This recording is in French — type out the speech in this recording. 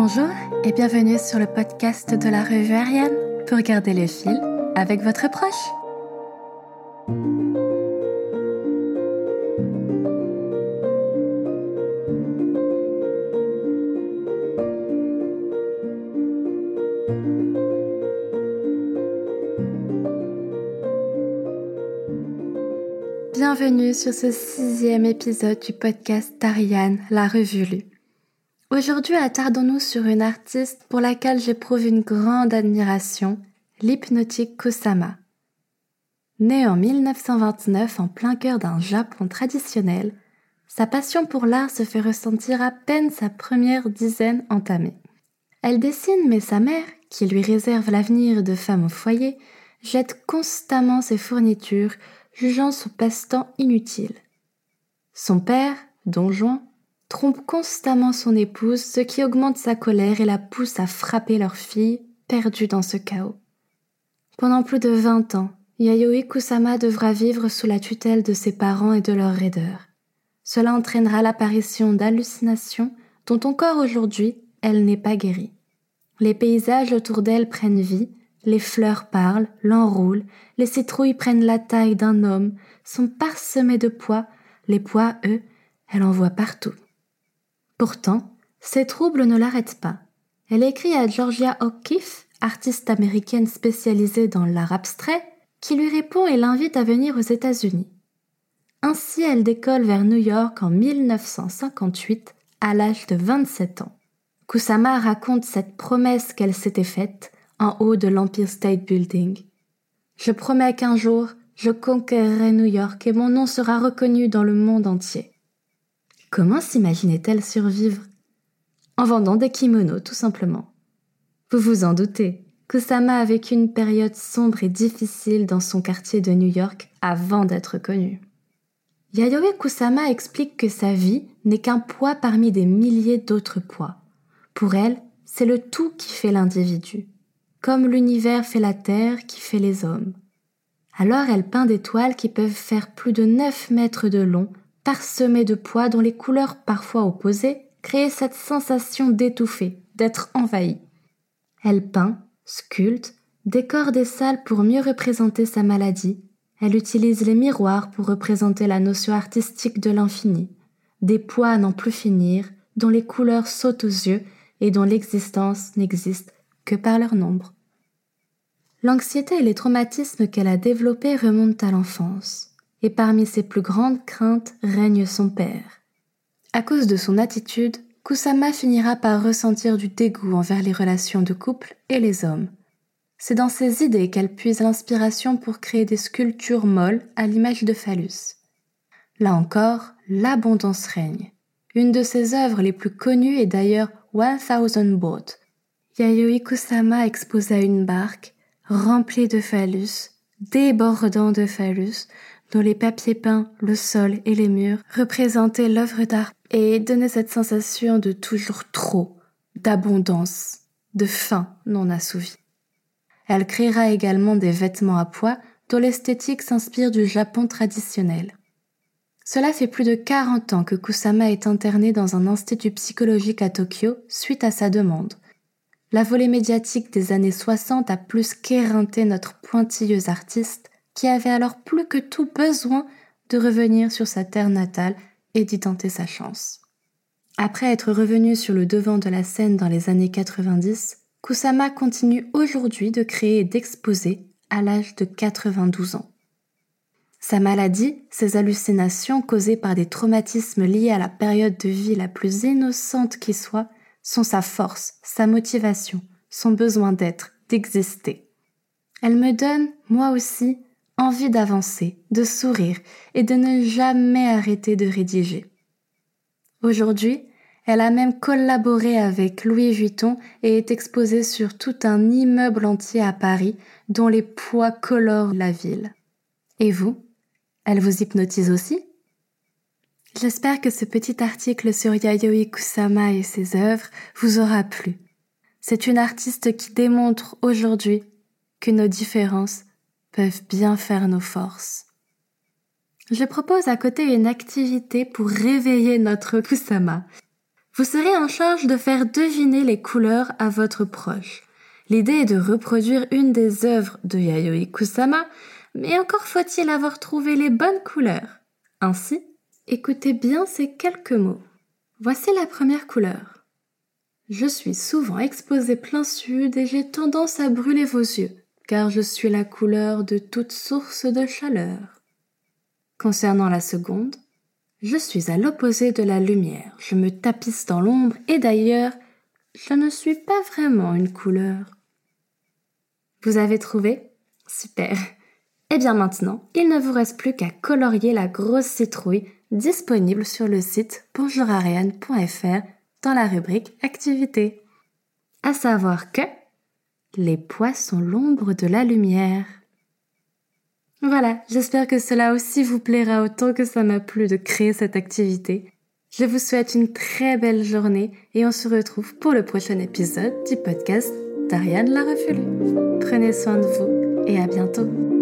Bonjour et bienvenue sur le podcast de la revue Ariane pour garder le fil avec votre proche. Bienvenue sur ce sixième épisode du podcast d'Ariane, la revue lue. Aujourd'hui, attardons-nous sur une artiste pour laquelle j'éprouve une grande admiration, l'hypnotique Kusama. Née en 1929 en plein cœur d'un Japon traditionnel, sa passion pour l'art se fait ressentir à peine sa première dizaine entamée. Elle dessine, mais sa mère, qui lui réserve l'avenir de femme au foyer, jette constamment ses fournitures, jugeant son passe-temps inutile. Son père, Don Juan, trompe constamment son épouse, ce qui augmente sa colère et la pousse à frapper leur fille, perdue dans ce chaos. Pendant plus de vingt ans, Yayoi Kusama devra vivre sous la tutelle de ses parents et de leurs raideurs. Cela entraînera l'apparition d'hallucinations dont encore aujourd'hui elle n'est pas guérie. Les paysages autour d'elle prennent vie, les fleurs parlent, l'enroulent, les citrouilles prennent la taille d'un homme, sont parsemées de pois, les pois, eux, elle en voit partout. Pourtant, ces troubles ne l'arrêtent pas. Elle écrit à Georgia O'Keeffe, artiste américaine spécialisée dans l'art abstrait, qui lui répond et l'invite à venir aux États-Unis. Ainsi, elle décolle vers New York en 1958 à l'âge de 27 ans. Kusama raconte cette promesse qu'elle s'était faite en haut de l'Empire State Building. Je promets qu'un jour, je conquerrai New York et mon nom sera reconnu dans le monde entier. Comment s'imaginait-elle survivre? En vendant des kimonos, tout simplement. Vous vous en doutez, Kusama a vécu une période sombre et difficile dans son quartier de New York avant d'être connue. Yayoi Kusama explique que sa vie n'est qu'un poids parmi des milliers d'autres poids. Pour elle, c'est le tout qui fait l'individu, comme l'univers fait la terre qui fait les hommes. Alors elle peint des toiles qui peuvent faire plus de 9 mètres de long parsemé de poids dont les couleurs parfois opposées créaient cette sensation d'étouffer, d'être envahi. Elle peint, sculpte, décore des salles pour mieux représenter sa maladie. Elle utilise les miroirs pour représenter la notion artistique de l'infini, des poids à n'en plus finir, dont les couleurs sautent aux yeux et dont l'existence n'existe que par leur nombre. L'anxiété et les traumatismes qu'elle a développés remontent à l'enfance et parmi ses plus grandes craintes règne son père. À cause de son attitude, Kusama finira par ressentir du dégoût envers les relations de couple et les hommes. C'est dans ses idées qu'elle puise l'inspiration pour créer des sculptures molles à l'image de phallus. Là encore, l'abondance règne. Une de ses œuvres les plus connues est d'ailleurs One Thousand Boat. Yayoi Kusama exposa une barque remplie de phallus, débordant de phallus, dont les papiers peints, le sol et les murs représentaient l'œuvre d'art et donnaient cette sensation de toujours trop, d'abondance, de faim non assouvie. Elle créera également des vêtements à poids dont l'esthétique s'inspire du Japon traditionnel. Cela fait plus de 40 ans que Kusama est internée dans un institut psychologique à Tokyo suite à sa demande. La volée médiatique des années 60 a plus qu'éreinté notre pointilleuse artiste qui avait alors plus que tout besoin de revenir sur sa terre natale et d'y tenter sa chance. Après être revenu sur le devant de la scène dans les années 90, Kusama continue aujourd'hui de créer et d'exposer à l'âge de 92 ans. Sa maladie, ses hallucinations causées par des traumatismes liés à la période de vie la plus innocente qui soit, sont sa force, sa motivation, son besoin d'être, d'exister. Elle me donne, moi aussi, envie d'avancer, de sourire et de ne jamais arrêter de rédiger. Aujourd'hui, elle a même collaboré avec Louis Vuitton et est exposée sur tout un immeuble entier à Paris dont les poids colorent la ville. Et vous Elle vous hypnotise aussi? J'espère que ce petit article sur Yayoi Kusama et ses œuvres vous aura plu. C'est une artiste qui démontre aujourd'hui que nos différences peuvent bien faire nos forces. Je propose à côté une activité pour réveiller notre Kusama. Vous serez en charge de faire deviner les couleurs à votre proche. L'idée est de reproduire une des œuvres de Yayoi Kusama, mais encore faut-il avoir trouvé les bonnes couleurs. Ainsi, écoutez bien ces quelques mots. Voici la première couleur. Je suis souvent exposé plein sud et j'ai tendance à brûler vos yeux, car je suis la couleur de toute source de chaleur. Concernant la seconde, je suis à l'opposé de la lumière, je me tapisse dans l'ombre et d'ailleurs, je ne suis pas vraiment une couleur. Vous avez trouvé? Super. Eh bien maintenant, il ne vous reste plus qu'à colorier la grosse citrouille disponible sur le site bonjourariane.fr dans la rubrique Activités. À savoir que les pois sont l'ombre de la lumière. Voilà, j'espère que cela aussi vous plaira autant que ça m'a plu de créer cette activité. Je vous souhaite une très belle journée et on se retrouve pour le prochain épisode du podcast d'Ariane la. Prenez soin de vous et à bientôt.